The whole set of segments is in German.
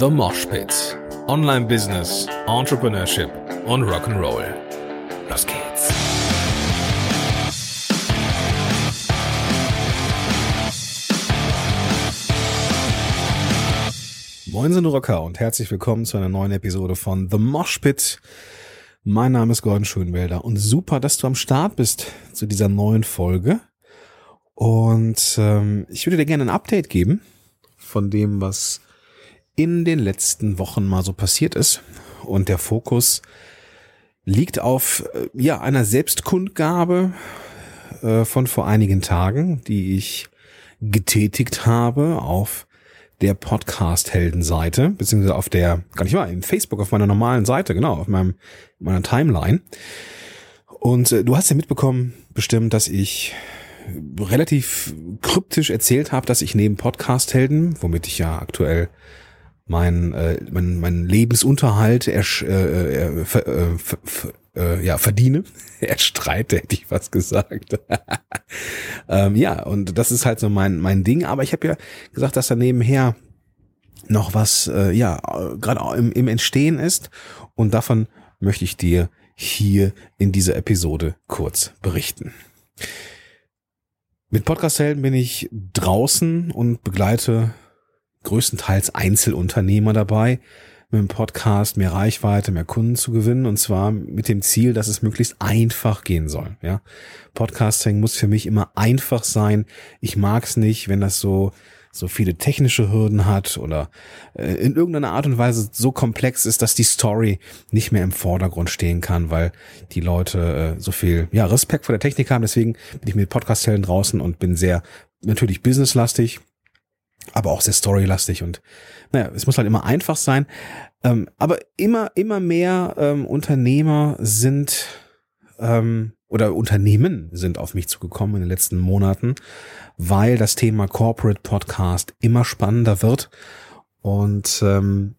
The Mosh Pit. Online Business, Entrepreneurship und Rock'n'Roll. Los geht's. Moin sind Rocker und herzlich willkommen zu einer neuen Episode von The Mosh Pit. Mein Name ist Gordon Schönwelder und super, dass du am Start bist zu dieser neuen Folge. Und ähm, ich würde dir gerne ein Update geben von dem, was in den letzten Wochen mal so passiert ist. Und der Fokus liegt auf äh, ja einer Selbstkundgabe äh, von vor einigen Tagen, die ich getätigt habe auf der Podcast-Helden-Seite, beziehungsweise auf der, gar nicht wahr, in Facebook, auf meiner normalen Seite, genau, auf meinem, meiner Timeline. Und äh, du hast ja mitbekommen, bestimmt, dass ich relativ kryptisch erzählt habe, dass ich neben Podcast-Helden, womit ich ja aktuell mein, äh, mein, mein Lebensunterhalt ersch, äh, äh, ver, äh, äh, ja, verdiene. Erstreite, hätte ich was gesagt. ähm, ja, und das ist halt so mein, mein Ding. Aber ich habe ja gesagt, dass da nebenher noch was, äh, ja, gerade im, im Entstehen ist. Und davon möchte ich dir hier in dieser Episode kurz berichten. Mit Podcast-Helden bin ich draußen und begleite größtenteils Einzelunternehmer dabei, mit dem Podcast mehr Reichweite, mehr Kunden zu gewinnen und zwar mit dem Ziel, dass es möglichst einfach gehen soll. Ja, Podcasting muss für mich immer einfach sein. Ich mag es nicht, wenn das so so viele technische Hürden hat oder äh, in irgendeiner Art und Weise so komplex ist, dass die Story nicht mehr im Vordergrund stehen kann, weil die Leute äh, so viel ja Respekt vor der Technik haben. Deswegen bin ich mit Podcast-Helden draußen und bin sehr natürlich businesslastig aber auch sehr storylastig und naja, es muss halt immer einfach sein. Ähm, aber immer, immer mehr ähm, Unternehmer sind ähm, oder Unternehmen sind auf mich zugekommen in den letzten Monaten, weil das Thema Corporate Podcast immer spannender wird und ähm,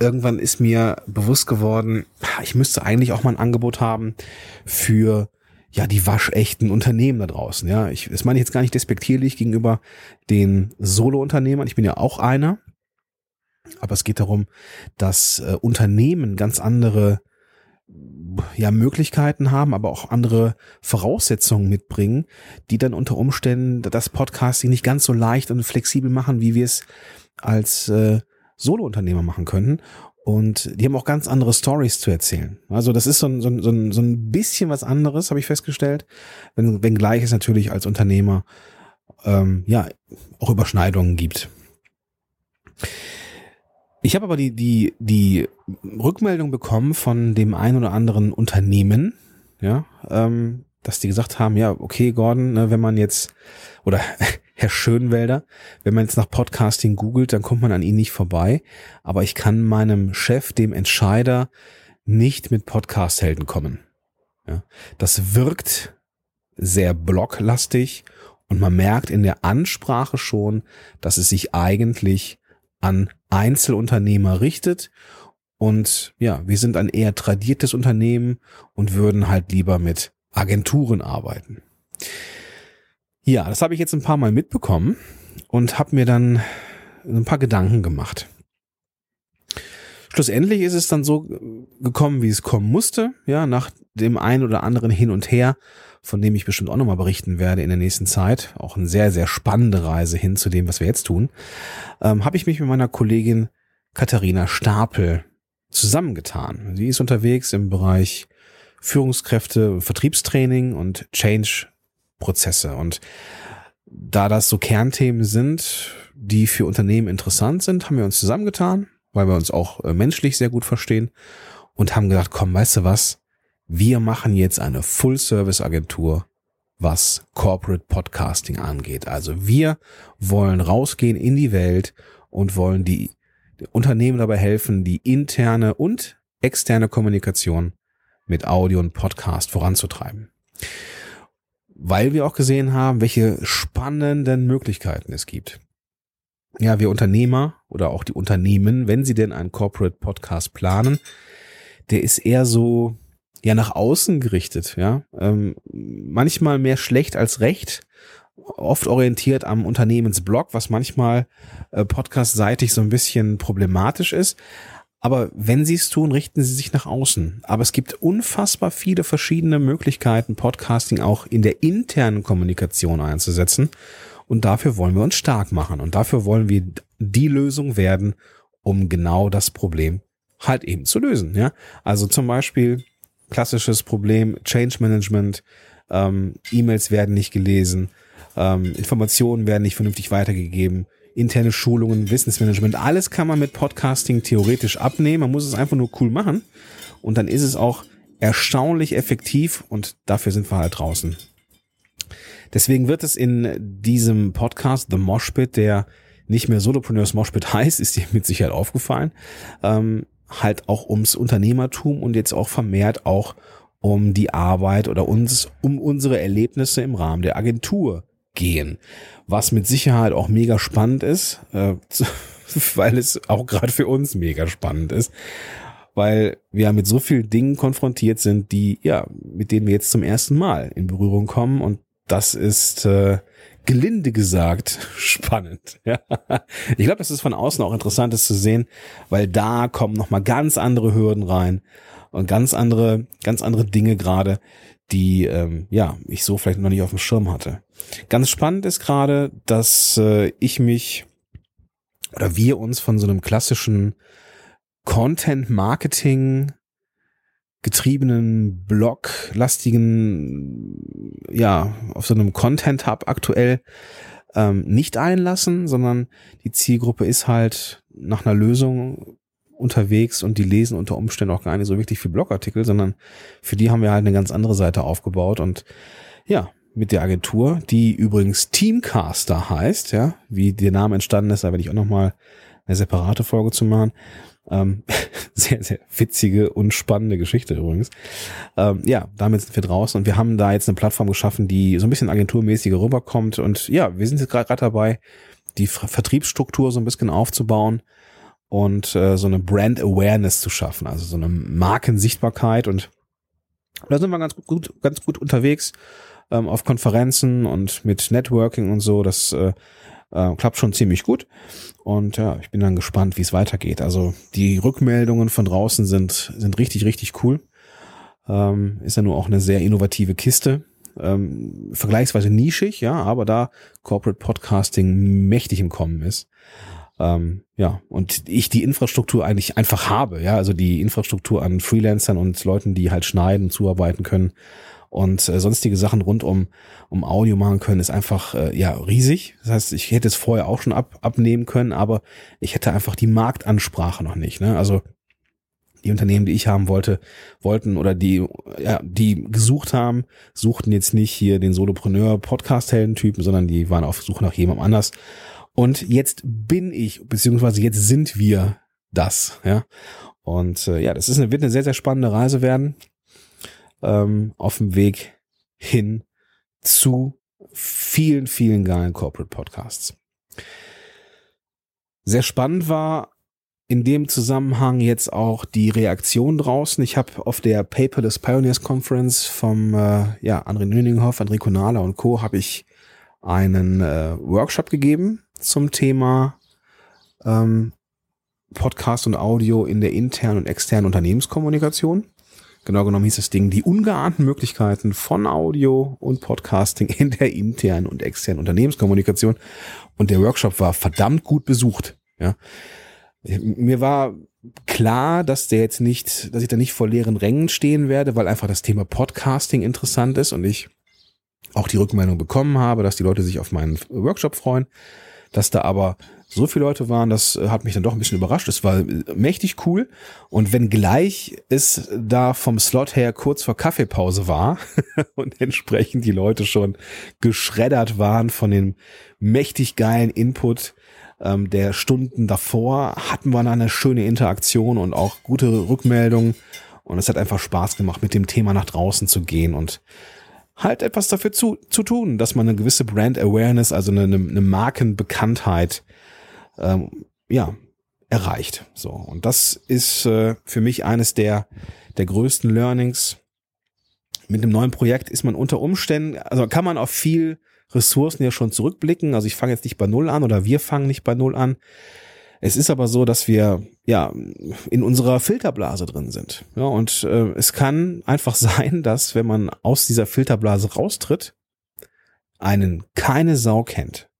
irgendwann ist mir bewusst geworden, ich müsste eigentlich auch mal ein Angebot haben für ja, die waschechten Unternehmen da draußen. Ja, ich, das meine ich jetzt gar nicht despektierlich gegenüber den Solo-Unternehmern. Ich bin ja auch einer. Aber es geht darum, dass äh, Unternehmen ganz andere ja, Möglichkeiten haben, aber auch andere Voraussetzungen mitbringen, die dann unter Umständen das Podcasting nicht ganz so leicht und flexibel machen, wie wir es als äh, Solo-Unternehmer machen könnten. Und die haben auch ganz andere Stories zu erzählen. Also das ist so ein, so ein, so ein bisschen was anderes, habe ich festgestellt. Wenn, wenngleich es natürlich als Unternehmer ähm, ja auch Überschneidungen gibt. Ich habe aber die, die, die Rückmeldung bekommen von dem ein oder anderen Unternehmen, ja, ähm, dass die gesagt haben, ja, okay, Gordon, ne, wenn man jetzt, oder Herr Schönwälder. Wenn man jetzt nach Podcasting googelt, dann kommt man an ihn nicht vorbei. Aber ich kann meinem Chef, dem Entscheider, nicht mit Podcast-Helden kommen. Ja, das wirkt sehr blocklastig und man merkt in der Ansprache schon, dass es sich eigentlich an Einzelunternehmer richtet. Und ja, wir sind ein eher tradiertes Unternehmen und würden halt lieber mit Agenturen arbeiten. Ja, das habe ich jetzt ein paar Mal mitbekommen und habe mir dann ein paar Gedanken gemacht. Schlussendlich ist es dann so gekommen, wie es kommen musste, ja, nach dem einen oder anderen Hin und Her, von dem ich bestimmt auch nochmal berichten werde in der nächsten Zeit. Auch eine sehr, sehr spannende Reise hin zu dem, was wir jetzt tun. Ähm, habe ich mich mit meiner Kollegin Katharina Stapel zusammengetan. Sie ist unterwegs im Bereich Führungskräfte, Vertriebstraining und Change Prozesse. Und da das so Kernthemen sind, die für Unternehmen interessant sind, haben wir uns zusammengetan, weil wir uns auch äh, menschlich sehr gut verstehen und haben gedacht, komm, weißt du was? Wir machen jetzt eine Full-Service-Agentur, was Corporate Podcasting angeht. Also wir wollen rausgehen in die Welt und wollen die Unternehmen dabei helfen, die interne und externe Kommunikation mit Audio und Podcast voranzutreiben weil wir auch gesehen haben, welche spannenden Möglichkeiten es gibt. Ja, wir Unternehmer oder auch die Unternehmen, wenn sie denn einen Corporate Podcast planen, der ist eher so ja nach außen gerichtet, ja, ähm, manchmal mehr schlecht als recht, oft orientiert am Unternehmensblog, was manchmal äh, podcastseitig so ein bisschen problematisch ist. Aber wenn Sie es tun, richten Sie sich nach außen. Aber es gibt unfassbar viele verschiedene Möglichkeiten, Podcasting auch in der internen Kommunikation einzusetzen. Und dafür wollen wir uns stark machen. Und dafür wollen wir die Lösung werden, um genau das Problem halt eben zu lösen. Ja, also zum Beispiel klassisches Problem Change Management. Ähm, E-Mails werden nicht gelesen, ähm, Informationen werden nicht vernünftig weitergegeben interne Schulungen, Wissensmanagement, alles kann man mit Podcasting theoretisch abnehmen. Man muss es einfach nur cool machen und dann ist es auch erstaunlich effektiv und dafür sind wir halt draußen. Deswegen wird es in diesem Podcast The Moshpit, der nicht mehr Solopreneurs Moshpit heißt, ist dir mit Sicherheit aufgefallen, ähm, halt auch ums Unternehmertum und jetzt auch vermehrt auch um die Arbeit oder uns, um unsere Erlebnisse im Rahmen der Agentur gehen. Was mit Sicherheit auch mega spannend ist, äh, weil es auch gerade für uns mega spannend ist, weil wir mit so vielen Dingen konfrontiert sind, die, ja, mit denen wir jetzt zum ersten Mal in Berührung kommen und das ist äh, gelinde gesagt spannend. Ja. Ich glaube, das ist von außen auch interessant, das zu sehen, weil da kommen nochmal ganz andere Hürden rein und ganz andere, ganz andere Dinge gerade, die ähm, ja ich so vielleicht noch nicht auf dem Schirm hatte. Ganz spannend ist gerade, dass äh, ich mich oder wir uns von so einem klassischen Content Marketing getriebenen Blog lastigen ja auf so einem Content Hub aktuell ähm, nicht einlassen, sondern die Zielgruppe ist halt nach einer Lösung unterwegs und die lesen unter Umständen auch gar nicht so wirklich viel Blogartikel, sondern für die haben wir halt eine ganz andere Seite aufgebaut und ja, mit der Agentur, die übrigens Teamcaster heißt, ja, wie der Name entstanden ist, da werde ich auch nochmal eine separate Folge zu machen. Ähm, sehr, sehr witzige und spannende Geschichte übrigens. Ähm, ja, damit sind wir draußen und wir haben da jetzt eine Plattform geschaffen, die so ein bisschen agenturmäßiger rüberkommt und ja, wir sind jetzt gerade dabei, die Vertriebsstruktur so ein bisschen aufzubauen und äh, so eine Brand Awareness zu schaffen, also so eine Markensichtbarkeit und da sind wir ganz gut, ganz gut unterwegs ähm, auf Konferenzen und mit Networking und so. Das äh, äh, klappt schon ziemlich gut. Und ja, ich bin dann gespannt, wie es weitergeht. Also die Rückmeldungen von draußen sind, sind richtig, richtig cool. Ähm, ist ja nur auch eine sehr innovative Kiste. Ähm, vergleichsweise nischig, ja, aber da Corporate Podcasting mächtig im Kommen ist. Ähm, ja, und ich die Infrastruktur eigentlich einfach habe, ja, also die Infrastruktur an Freelancern und Leuten, die halt schneiden, zuarbeiten können und äh, sonstige Sachen rund um, um Audio machen können, ist einfach äh, ja riesig. Das heißt, ich hätte es vorher auch schon ab, abnehmen können, aber ich hätte einfach die Marktansprache noch nicht. Ne? Also die Unternehmen, die ich haben wollte, wollten oder die, ja, die gesucht haben, suchten jetzt nicht hier den Solopreneur Podcast-Helden-Typen, sondern die waren auf Suche nach jemandem anders. Und jetzt bin ich, beziehungsweise jetzt sind wir das, ja. Und äh, ja, das ist eine, wird eine sehr, sehr spannende Reise werden. Ähm, auf dem Weg hin zu vielen, vielen geilen Corporate Podcasts. Sehr spannend war in dem Zusammenhang jetzt auch die Reaktion draußen. Ich habe auf der Paperless Pioneers Conference vom äh, ja, André Nüninghoff, André Konala und Co. habe ich einen äh, Workshop gegeben zum Thema ähm, Podcast und Audio in der internen und externen Unternehmenskommunikation. Genau genommen hieß das Ding die ungeahnten Möglichkeiten von Audio und Podcasting in der internen und externen Unternehmenskommunikation. Und der Workshop war verdammt gut besucht. Ja. Mir war klar, dass der jetzt nicht, dass ich da nicht vor leeren Rängen stehen werde, weil einfach das Thema Podcasting interessant ist und ich auch die Rückmeldung bekommen habe, dass die Leute sich auf meinen Workshop freuen. Dass da aber so viele Leute waren, das äh, hat mich dann doch ein bisschen überrascht. Es war äh, mächtig cool. Und wenn gleich es da vom Slot her kurz vor Kaffeepause war und entsprechend die Leute schon geschreddert waren von dem mächtig geilen Input ähm, der Stunden davor, hatten wir dann eine schöne Interaktion und auch gute Rückmeldungen. Und es hat einfach Spaß gemacht, mit dem Thema nach draußen zu gehen und halt etwas dafür zu, zu tun, dass man eine gewisse Brand Awareness, also eine, eine Markenbekanntheit, ähm, ja, erreicht. So. Und das ist äh, für mich eines der, der größten Learnings. Mit einem neuen Projekt ist man unter Umständen, also kann man auf viel Ressourcen ja schon zurückblicken. Also ich fange jetzt nicht bei Null an oder wir fangen nicht bei Null an. Es ist aber so, dass wir ja in unserer Filterblase drin sind. Ja, und äh, es kann einfach sein, dass wenn man aus dieser Filterblase raustritt, einen keine Sau kennt.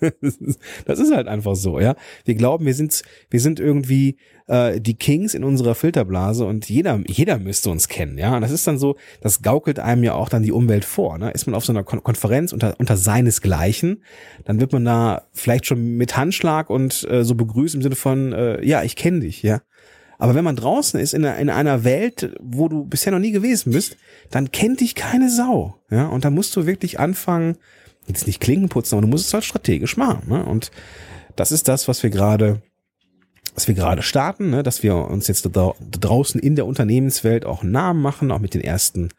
das ist halt einfach so, ja. Wir glauben, wir sind, wir sind irgendwie äh, die Kings in unserer Filterblase und jeder, jeder müsste uns kennen, ja. Und das ist dann so, das gaukelt einem ja auch dann die Umwelt vor. Ne? Ist man auf so einer Kon Konferenz unter, unter seinesgleichen, dann wird man da vielleicht schon mit Handschlag und äh, so begrüßt im Sinne von, äh, ja, ich kenne dich, ja. Aber wenn man draußen ist in einer, in einer Welt, wo du bisher noch nie gewesen bist, dann kennt dich keine Sau. Ja, und da musst du wirklich anfangen, jetzt nicht Klinken putzen, aber du musst es halt strategisch machen. Ne? Und das ist das, was wir gerade was wir gerade starten, ne, dass wir uns jetzt da draußen in der Unternehmenswelt auch einen Namen machen, auch mit den ersten,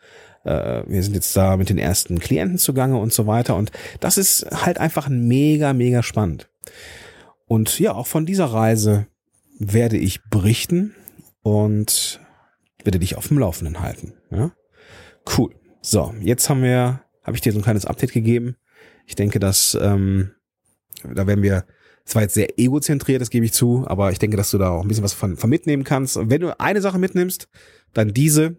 äh, wir sind jetzt da mit den ersten Klienten zugange und so weiter. Und das ist halt einfach mega, mega spannend. Und ja, auch von dieser Reise werde ich berichten und werde dich auf dem Laufenden halten. Ja? Cool. So, jetzt haben wir, habe ich dir so ein kleines Update gegeben. Ich denke, dass ähm, da werden wir, es war jetzt sehr egozentriert, das gebe ich zu, aber ich denke, dass du da auch ein bisschen was von, von mitnehmen kannst. Und wenn du eine Sache mitnimmst, dann diese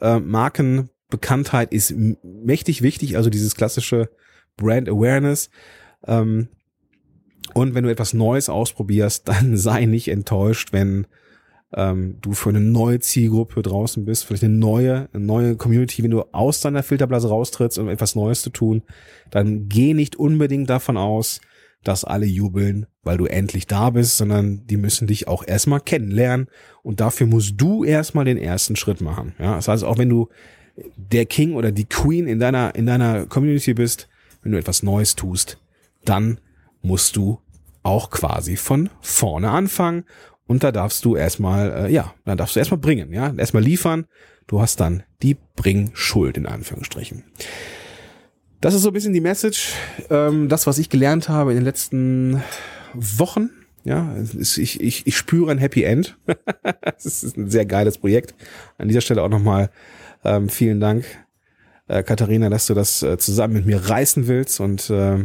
äh, Markenbekanntheit ist mächtig wichtig, also dieses klassische Brand Awareness. Ähm, und wenn du etwas Neues ausprobierst, dann sei nicht enttäuscht, wenn ähm, du für eine neue Zielgruppe draußen bist, vielleicht eine neue, eine neue Community, wenn du aus deiner Filterblase raustrittst, um etwas Neues zu tun, dann geh nicht unbedingt davon aus, dass alle jubeln, weil du endlich da bist, sondern die müssen dich auch erstmal kennenlernen und dafür musst du erstmal den ersten Schritt machen. Ja, das heißt, auch wenn du der King oder die Queen in deiner, in deiner Community bist, wenn du etwas Neues tust, dann musst du auch quasi von vorne anfangen und da darfst du erstmal, äh, ja, da darfst du erstmal bringen, ja, erstmal liefern. Du hast dann die Bringschuld in Anführungsstrichen. Das ist so ein bisschen die Message, ähm, das, was ich gelernt habe in den letzten Wochen. Ja, ich, ich, ich spüre ein Happy End. das ist ein sehr geiles Projekt. An dieser Stelle auch nochmal ähm, vielen Dank, äh, Katharina, dass du das äh, zusammen mit mir reißen willst. Und äh,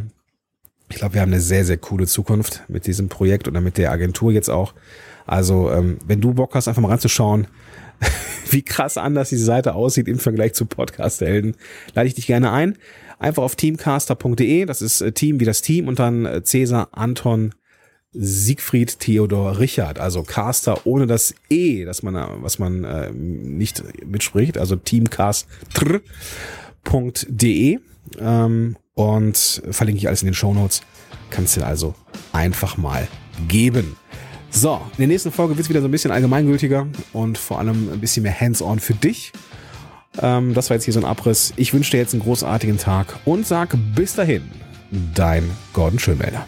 ich glaube, wir haben eine sehr, sehr coole Zukunft mit diesem Projekt oder mit der Agentur jetzt auch. Also, ähm, wenn du Bock hast, einfach mal ranzuschauen, wie krass anders diese Seite aussieht im Vergleich zu Podcast-Helden, lade ich dich gerne ein. Einfach auf teamcaster.de, das ist äh, Team wie das Team und dann äh, Cäsar, Anton, Siegfried, Theodor, Richard, also Caster ohne das E, dass man, was man äh, nicht mitspricht, also teamcaster.de ähm, und verlinke ich alles in den Show Notes. Kannst du also einfach mal geben. So, in der nächsten Folge wird es wieder so ein bisschen allgemeingültiger und vor allem ein bisschen mehr hands-on für dich. Ähm, das war jetzt hier so ein Abriss. Ich wünsche dir jetzt einen großartigen Tag und sag bis dahin, dein Gordon Schönwälder.